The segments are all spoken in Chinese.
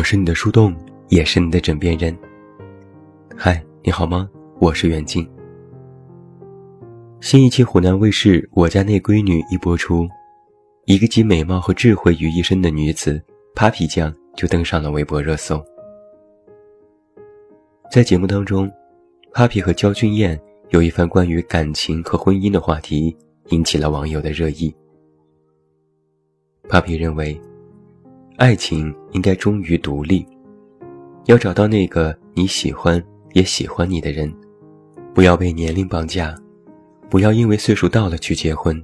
我是你的树洞，也是你的枕边人。嗨，你好吗？我是袁静。新一期湖南卫视《我家那闺女》一播出，一个集美貌和智慧于一身的女子 Papi 酱就登上了微博热搜。在节目当中，Papi 和焦俊艳有一番关于感情和婚姻的话题，引起了网友的热议。Papi 认为。爱情应该忠于独立，要找到那个你喜欢也喜欢你的人，不要被年龄绑架，不要因为岁数到了去结婚，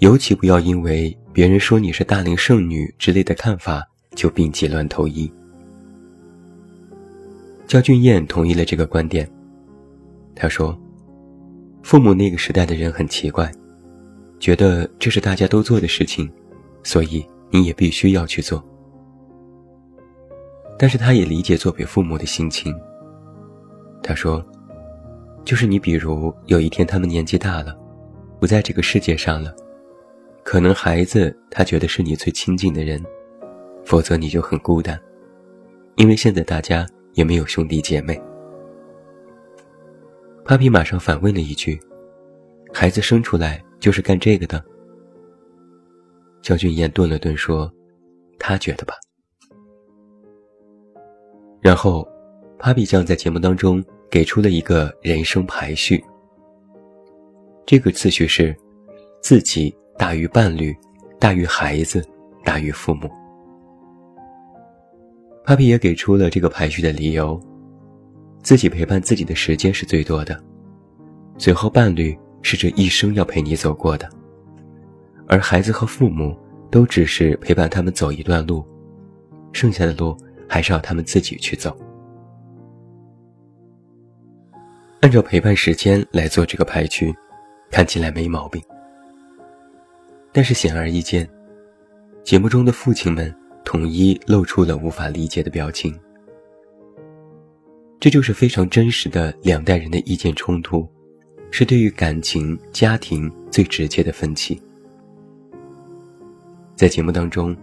尤其不要因为别人说你是大龄剩女之类的看法就病急乱投医。焦俊艳同意了这个观点，他说：“父母那个时代的人很奇怪，觉得这是大家都做的事情，所以。”你也必须要去做，但是他也理解作为父母的心情。他说：“就是你，比如有一天他们年纪大了，不在这个世界上了，可能孩子他觉得是你最亲近的人，否则你就很孤单，因为现在大家也没有兄弟姐妹。” Papi 马上反问了一句：“孩子生出来就是干这个的？”焦俊彦顿了顿，说：“他觉得吧。”然后，Papi 酱在节目当中给出了一个人生排序。这个次序是：自己大于伴侣，大于孩子，大于父母。Papi 也给出了这个排序的理由：自己陪伴自己的时间是最多的，最后伴侣是这一生要陪你走过的。而孩子和父母都只是陪伴他们走一段路，剩下的路还是要他们自己去走。按照陪伴时间来做这个排序，看起来没毛病。但是显而易见，节目中的父亲们统一露出了无法理解的表情。这就是非常真实的两代人的意见冲突，是对于感情、家庭最直接的分歧。在节目当中，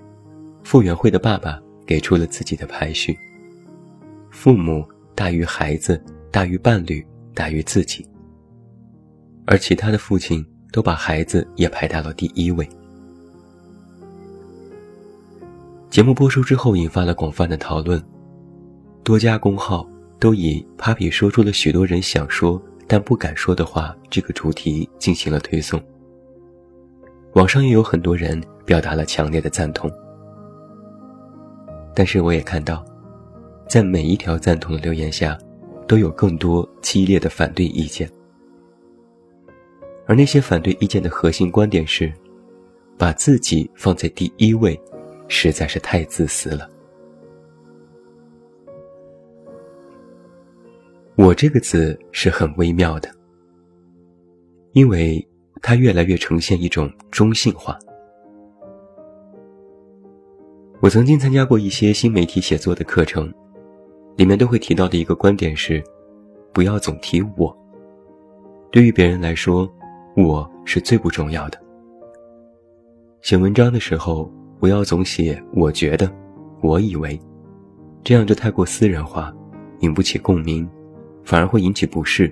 傅园慧的爸爸给出了自己的排序：父母大于孩子，大于伴侣，大于自己。而其他的父亲都把孩子也排到了第一位。节目播出之后，引发了广泛的讨论，多家公号都以 “Papi 说出了许多人想说但不敢说的话”这个主题进行了推送。网上也有很多人。表达了强烈的赞同，但是我也看到，在每一条赞同的留言下，都有更多激烈的反对意见。而那些反对意见的核心观点是，把自己放在第一位，实在是太自私了。我这个字是很微妙的，因为它越来越呈现一种中性化。我曾经参加过一些新媒体写作的课程，里面都会提到的一个观点是：不要总提我。对于别人来说，我是最不重要的。写文章的时候，不要总写“我觉得”“我以为”，这样就太过私人化，引不起共鸣，反而会引起不适，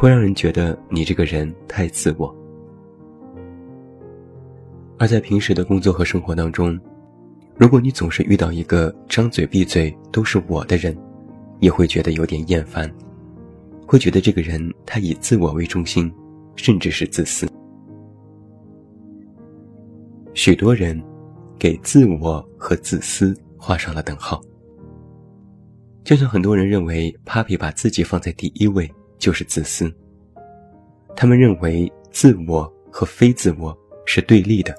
会让人觉得你这个人太自我。而在平时的工作和生活当中，如果你总是遇到一个张嘴闭嘴都是我的人，也会觉得有点厌烦，会觉得这个人他以自我为中心，甚至是自私。许多人给自我和自私画上了等号，就像很多人认为 Papi 把自己放在第一位就是自私，他们认为自我和非自我是对立的，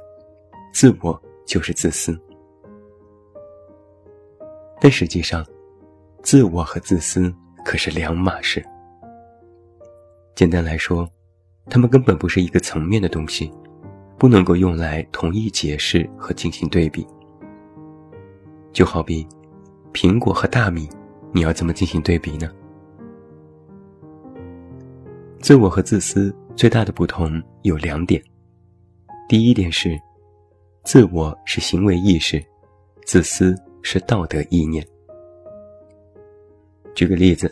自我就是自私。但实际上，自我和自私可是两码事。简单来说，他们根本不是一个层面的东西，不能够用来同一解释和进行对比。就好比苹果和大米，你要怎么进行对比呢？自我和自私最大的不同有两点：第一点是，自我是行为意识，自私。是道德意念。举个例子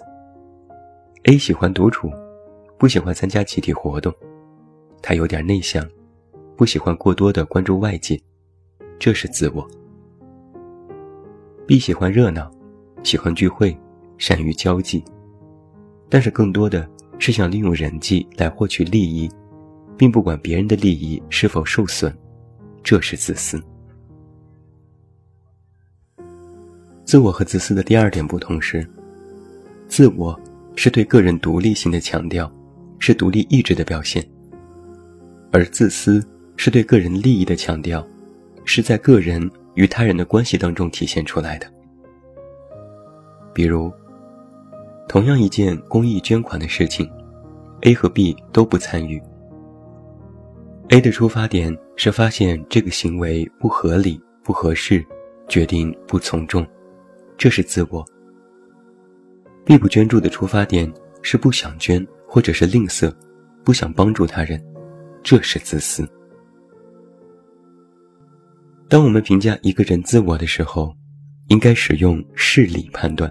，A 喜欢独处，不喜欢参加集体活动，他有点内向，不喜欢过多的关注外界，这是自我。B 喜欢热闹，喜欢聚会，善于交际，但是更多的是想利用人际来获取利益，并不管别人的利益是否受损，这是自私。自我和自私的第二点不同是。自我是对个人独立性的强调，是独立意志的表现；而自私是对个人利益的强调，是在个人与他人的关系当中体现出来的。比如，同样一件公益捐款的事情，A 和 B 都不参与。A 的出发点是发现这个行为不合理、不合适，决定不从众，这是自我。B 不捐助的出发点是不想捐，或者是吝啬，不想帮助他人，这是自私。当我们评价一个人自我的时候，应该使用事理判断；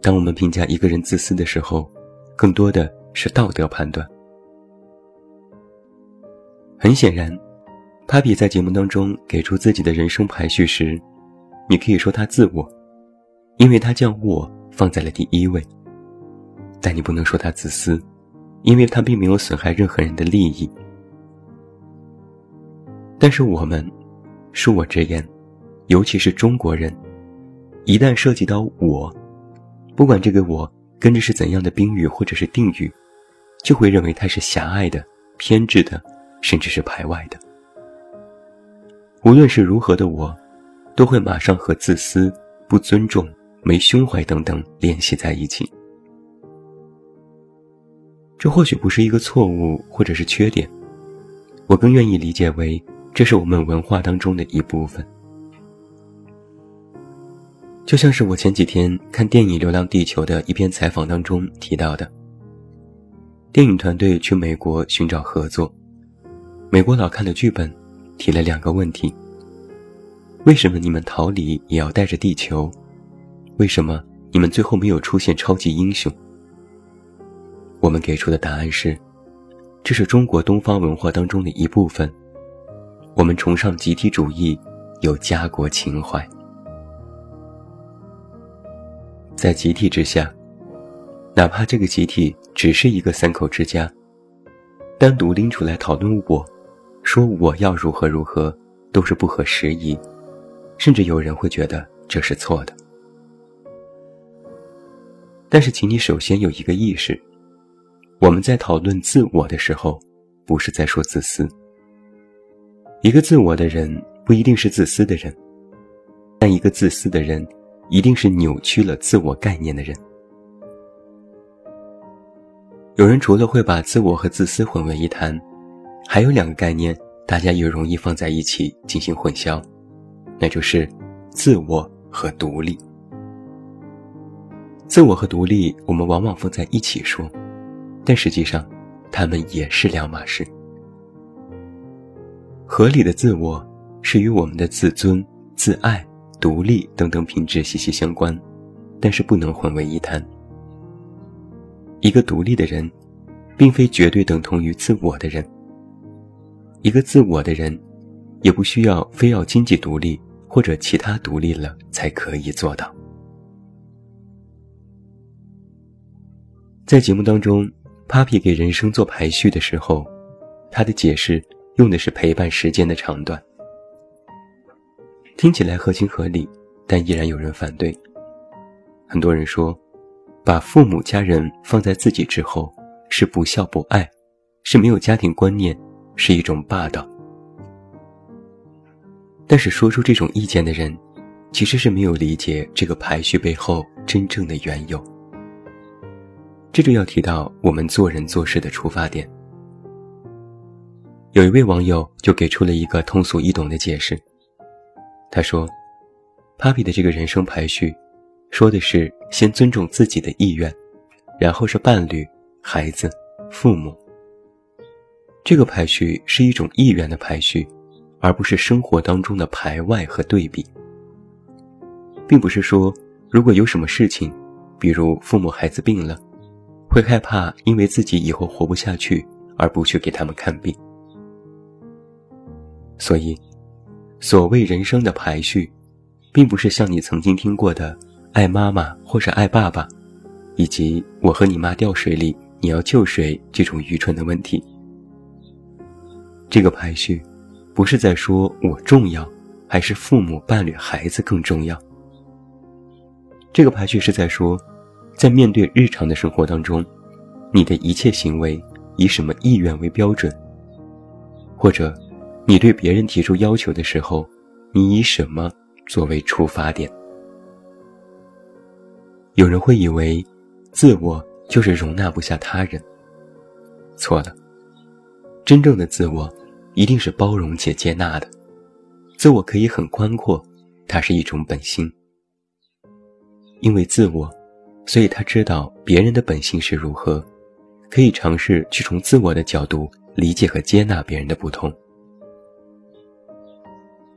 当我们评价一个人自私的时候，更多的是道德判断。很显然，Papi 在节目当中给出自己的人生排序时，你可以说他自我，因为他将我。放在了第一位，但你不能说他自私，因为他并没有损害任何人的利益。但是我们，恕我直言，尤其是中国人，一旦涉及到我，不管这个我跟着是怎样的宾语或者是定语，就会认为它是狭隘的、偏执的，甚至是排外的。无论是如何的我，都会马上和自私、不尊重。没胸怀等等联系在一起，这或许不是一个错误或者是缺点，我更愿意理解为这是我们文化当中的一部分。就像是我前几天看电影《流浪地球》的一篇采访当中提到的，电影团队去美国寻找合作，美国老看的剧本提了两个问题：为什么你们逃离也要带着地球？为什么你们最后没有出现超级英雄？我们给出的答案是：这是中国东方文化当中的一部分。我们崇尚集体主义，有家国情怀。在集体之下，哪怕这个集体只是一个三口之家，单独拎出来讨论我，说我要如何如何，都是不合时宜，甚至有人会觉得这是错的。但是，请你首先有一个意识：我们在讨论自我的时候，不是在说自私。一个自我的人不一定是自私的人，但一个自私的人，一定是扭曲了自我概念的人。有人除了会把自我和自私混为一谈，还有两个概念，大家也容易放在一起进行混淆，那就是自我和独立。自我和独立，我们往往放在一起说，但实际上，他们也是两码事。合理的自我是与我们的自尊、自爱、独立等等品质息息相关，但是不能混为一谈。一个独立的人，并非绝对等同于自我的人；一个自我的人，也不需要非要经济独立或者其他独立了才可以做到。在节目当中，Papi 给人生做排序的时候，他的解释用的是陪伴时间的长短，听起来合情合理，但依然有人反对。很多人说，把父母家人放在自己之后是不孝不爱，是没有家庭观念，是一种霸道。但是说出这种意见的人，其实是没有理解这个排序背后真正的缘由。这就要提到我们做人做事的出发点。有一位网友就给出了一个通俗易懂的解释。他说：“Papi 的这个人生排序，说的是先尊重自己的意愿，然后是伴侣、孩子、父母。这个排序是一种意愿的排序，而不是生活当中的排外和对比。并不是说如果有什么事情，比如父母孩子病了，会害怕因为自己以后活不下去而不去给他们看病。所以，所谓人生的排序，并不是像你曾经听过的“爱妈妈”或是“爱爸爸”，以及“我和你妈掉水里，你要救谁”这种愚蠢的问题。这个排序，不是在说我重要，还是父母、伴侣、孩子更重要。这个排序是在说，在面对日常的生活当中，你的一切行为以什么意愿为标准，或者。你对别人提出要求的时候，你以什么作为出发点？有人会以为，自我就是容纳不下他人。错了，真正的自我，一定是包容且接纳的。自我可以很宽阔，它是一种本性。因为自我，所以他知道别人的本性是如何，可以尝试去从自我的角度理解和接纳别人的不同。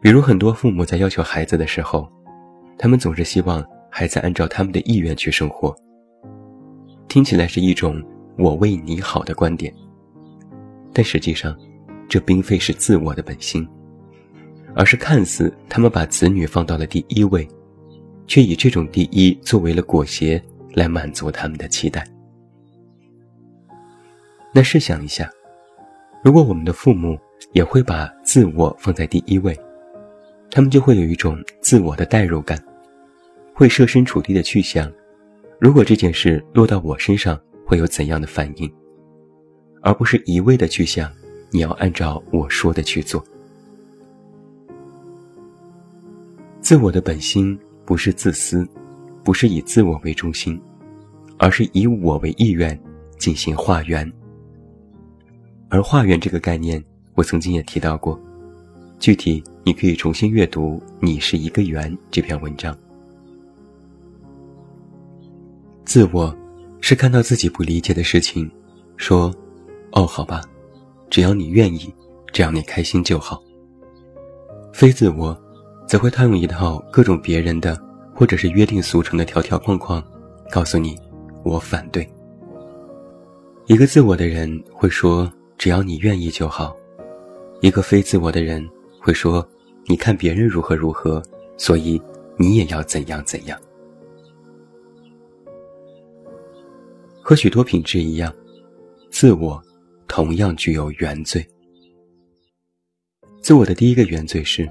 比如，很多父母在要求孩子的时候，他们总是希望孩子按照他们的意愿去生活。听起来是一种“我为你好”的观点，但实际上，这并非是自我的本心，而是看似他们把子女放到了第一位，却以这种第一作为了裹挟来满足他们的期待。那试想一下，如果我们的父母也会把自我放在第一位，他们就会有一种自我的代入感，会设身处地的去想，如果这件事落到我身上会有怎样的反应，而不是一味的去想你要按照我说的去做。自我的本心不是自私，不是以自我为中心，而是以我为意愿进行化缘。而化缘这个概念，我曾经也提到过。具体你可以重新阅读《你是一个圆》这篇文章。自我是看到自己不理解的事情，说：“哦，好吧，只要你愿意，只要你开心就好。”非自我，则会套用一套各种别人的或者是约定俗成的条条框框，告诉你：“我反对。”一个自我的人会说：“只要你愿意就好。”一个非自我的人。会说：“你看别人如何如何，所以你也要怎样怎样。”和许多品质一样，自我同样具有原罪。自我的第一个原罪是：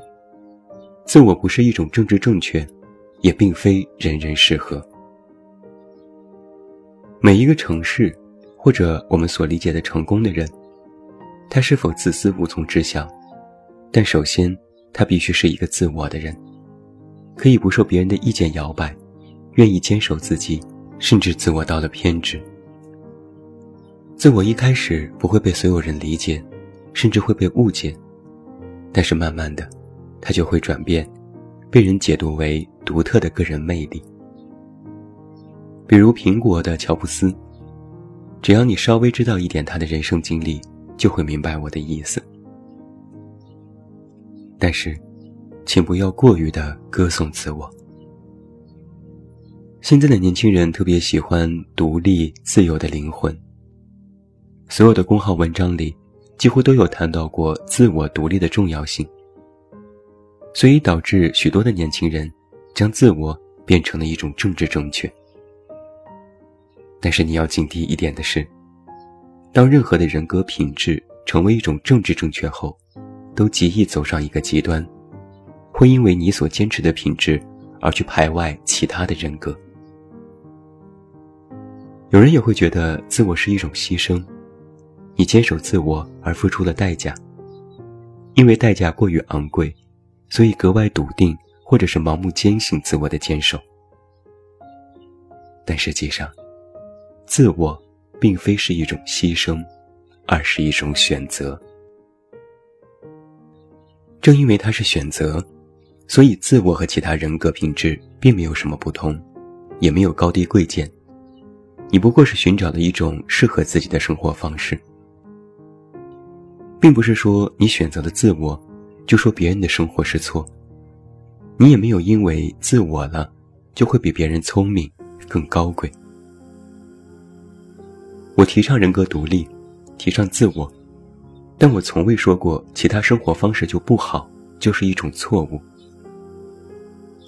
自我不是一种政治正确，也并非人人适合。每一个城市，或者我们所理解的成功的人，他是否自私无从知晓？但首先，他必须是一个自我的人，可以不受别人的意见摇摆，愿意坚守自己，甚至自我到了偏执。自我一开始不会被所有人理解，甚至会被误解，但是慢慢的，他就会转变，被人解读为独特的个人魅力。比如苹果的乔布斯，只要你稍微知道一点他的人生经历，就会明白我的意思。但是，请不要过于的歌颂自我。现在的年轻人特别喜欢独立自由的灵魂。所有的公号文章里，几乎都有谈到过自我独立的重要性。所以导致许多的年轻人，将自我变成了一种政治正确。但是你要警惕一点的是，当任何的人格品质成为一种政治正确后。都极易走上一个极端，会因为你所坚持的品质而去排外其他的人格。有人也会觉得自我是一种牺牲，你坚守自我而付出了代价，因为代价过于昂贵，所以格外笃定或者是盲目坚信自我的坚守。但实际上，自我并非是一种牺牲，而是一种选择。正因为它是选择，所以自我和其他人格品质并没有什么不同，也没有高低贵贱。你不过是寻找了一种适合自己的生活方式，并不是说你选择了自我，就说别人的生活是错。你也没有因为自我了，就会比别人聪明、更高贵。我提倡人格独立，提倡自我，但我从未说过其他生活方式就不好，就是一种错误。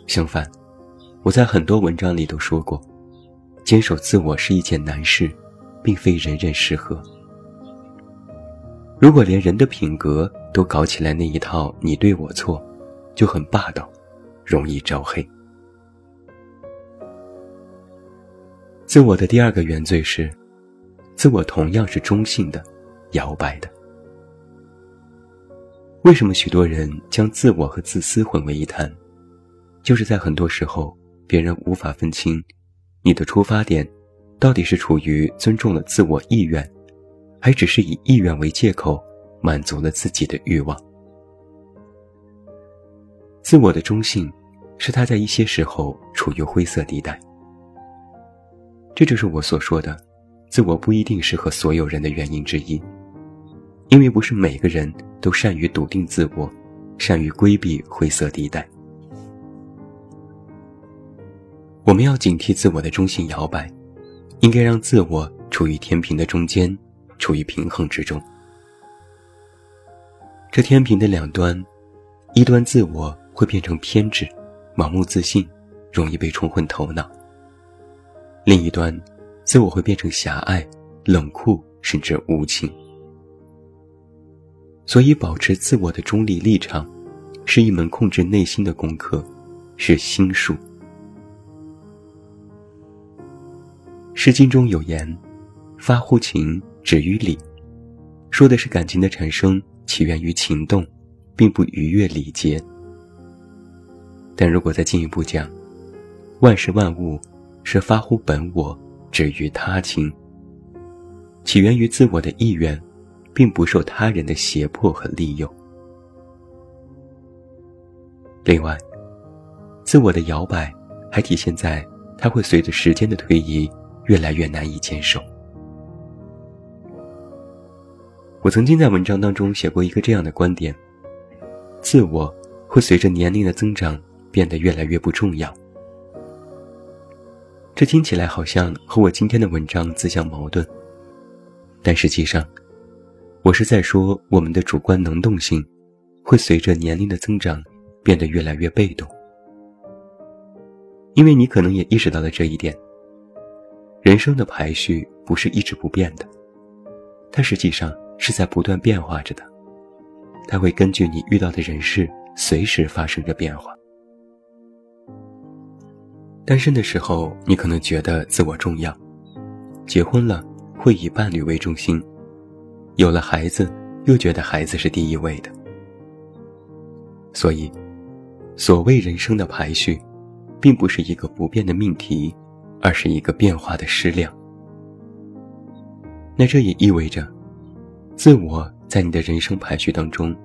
相反，我在很多文章里都说过，坚守自我是一件难事，并非人人适合。如果连人的品格都搞起来那一套你对我错，就很霸道，容易招黑。自我的第二个原罪是，自我同样是中性的、摇摆的。为什么许多人将自我和自私混为一谈？就是在很多时候，别人无法分清，你的出发点，到底是处于尊重了自我意愿。还只是以意愿为借口，满足了自己的欲望。自我的中性，是他在一些时候处于灰色地带。这就是我所说的，自我不一定适合所有人的原因之一。因为不是每个人都善于笃定自我，善于规避灰色地带。我们要警惕自我的中性摇摆，应该让自我处于天平的中间。处于平衡之中，这天平的两端，一端自我会变成偏执、盲目自信，容易被冲昏头脑；另一端，自我会变成狭隘、冷酷，甚至无情。所以，保持自我的中立立场，是一门控制内心的功课，是心术。《诗经》中有言：“发乎情。”止于礼，说的是感情的产生起源于情动，并不逾越礼节。但如果再进一步讲，万事万物是发乎本我，止于他情，起源于自我的意愿，并不受他人的胁迫和利用。另外，自我的摇摆还体现在它会随着时间的推移越来越难以坚守。我曾经在文章当中写过一个这样的观点：自我会随着年龄的增长变得越来越不重要。这听起来好像和我今天的文章自相矛盾，但实际上，我是在说我们的主观能动性会随着年龄的增长变得越来越被动。因为你可能也意识到了这一点：人生的排序不是一直不变的，它实际上。是在不断变化着的，它会根据你遇到的人事，随时发生着变化。单身的时候，你可能觉得自我重要；结婚了，会以伴侣为中心；有了孩子，又觉得孩子是第一位的。所以，所谓人生的排序，并不是一个不变的命题，而是一个变化的矢量。那这也意味着。自我在你的人生排序当中，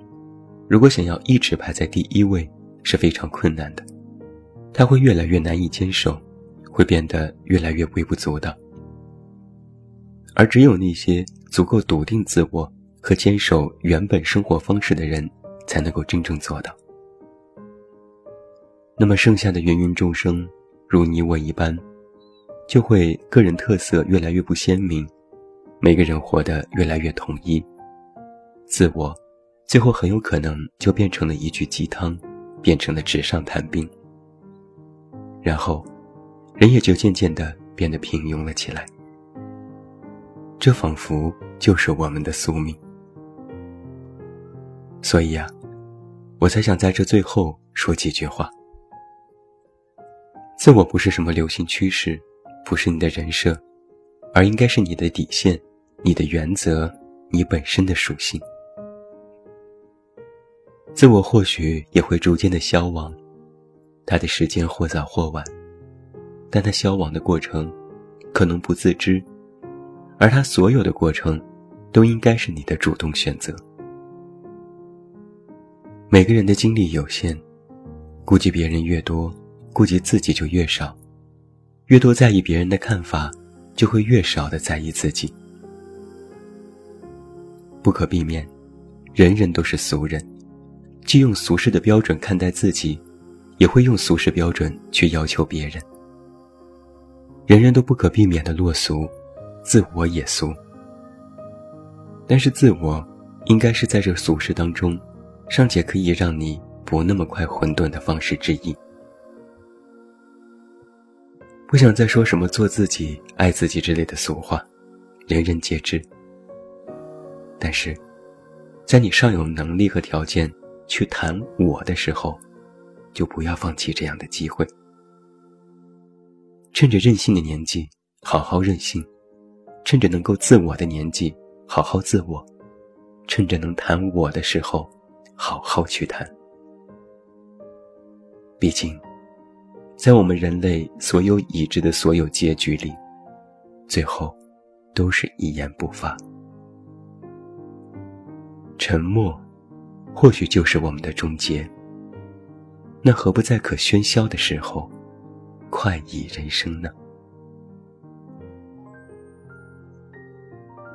如果想要一直排在第一位，是非常困难的。它会越来越难以坚守，会变得越来越微不足道。而只有那些足够笃定自我和坚守原本生活方式的人，才能够真正做到。那么剩下的芸芸众生，如你我一般，就会个人特色越来越不鲜明。每个人活得越来越统一，自我，最后很有可能就变成了一句鸡汤，变成了纸上谈兵。然后，人也就渐渐的变得平庸了起来。这仿佛就是我们的宿命。所以啊，我才想在这最后说几句话。自我不是什么流行趋势，不是你的人设，而应该是你的底线。你的原则，你本身的属性，自我或许也会逐渐的消亡，它的时间或早或晚，但它消亡的过程，可能不自知，而它所有的过程，都应该是你的主动选择。每个人的精力有限，顾及别人越多，顾及自己就越少，越多在意别人的看法，就会越少的在意自己。不可避免，人人都是俗人，既用俗世的标准看待自己，也会用俗世标准去要求别人。人人都不可避免的落俗，自我也俗。但是自我，应该是在这俗世当中，尚且可以让你不那么快混沌的方式之一。不想再说什么做自己、爱自己之类的俗话，人人皆知。但是，在你尚有能力和条件去谈我的时候，就不要放弃这样的机会。趁着任性的年纪，好好任性；趁着能够自我的年纪，好好自我；趁着能谈我的时候，好好去谈。毕竟，在我们人类所有已知的所有结局里，最后都是一言不发。沉默，或许就是我们的终结。那何不在可喧嚣的时候？快意人生呢。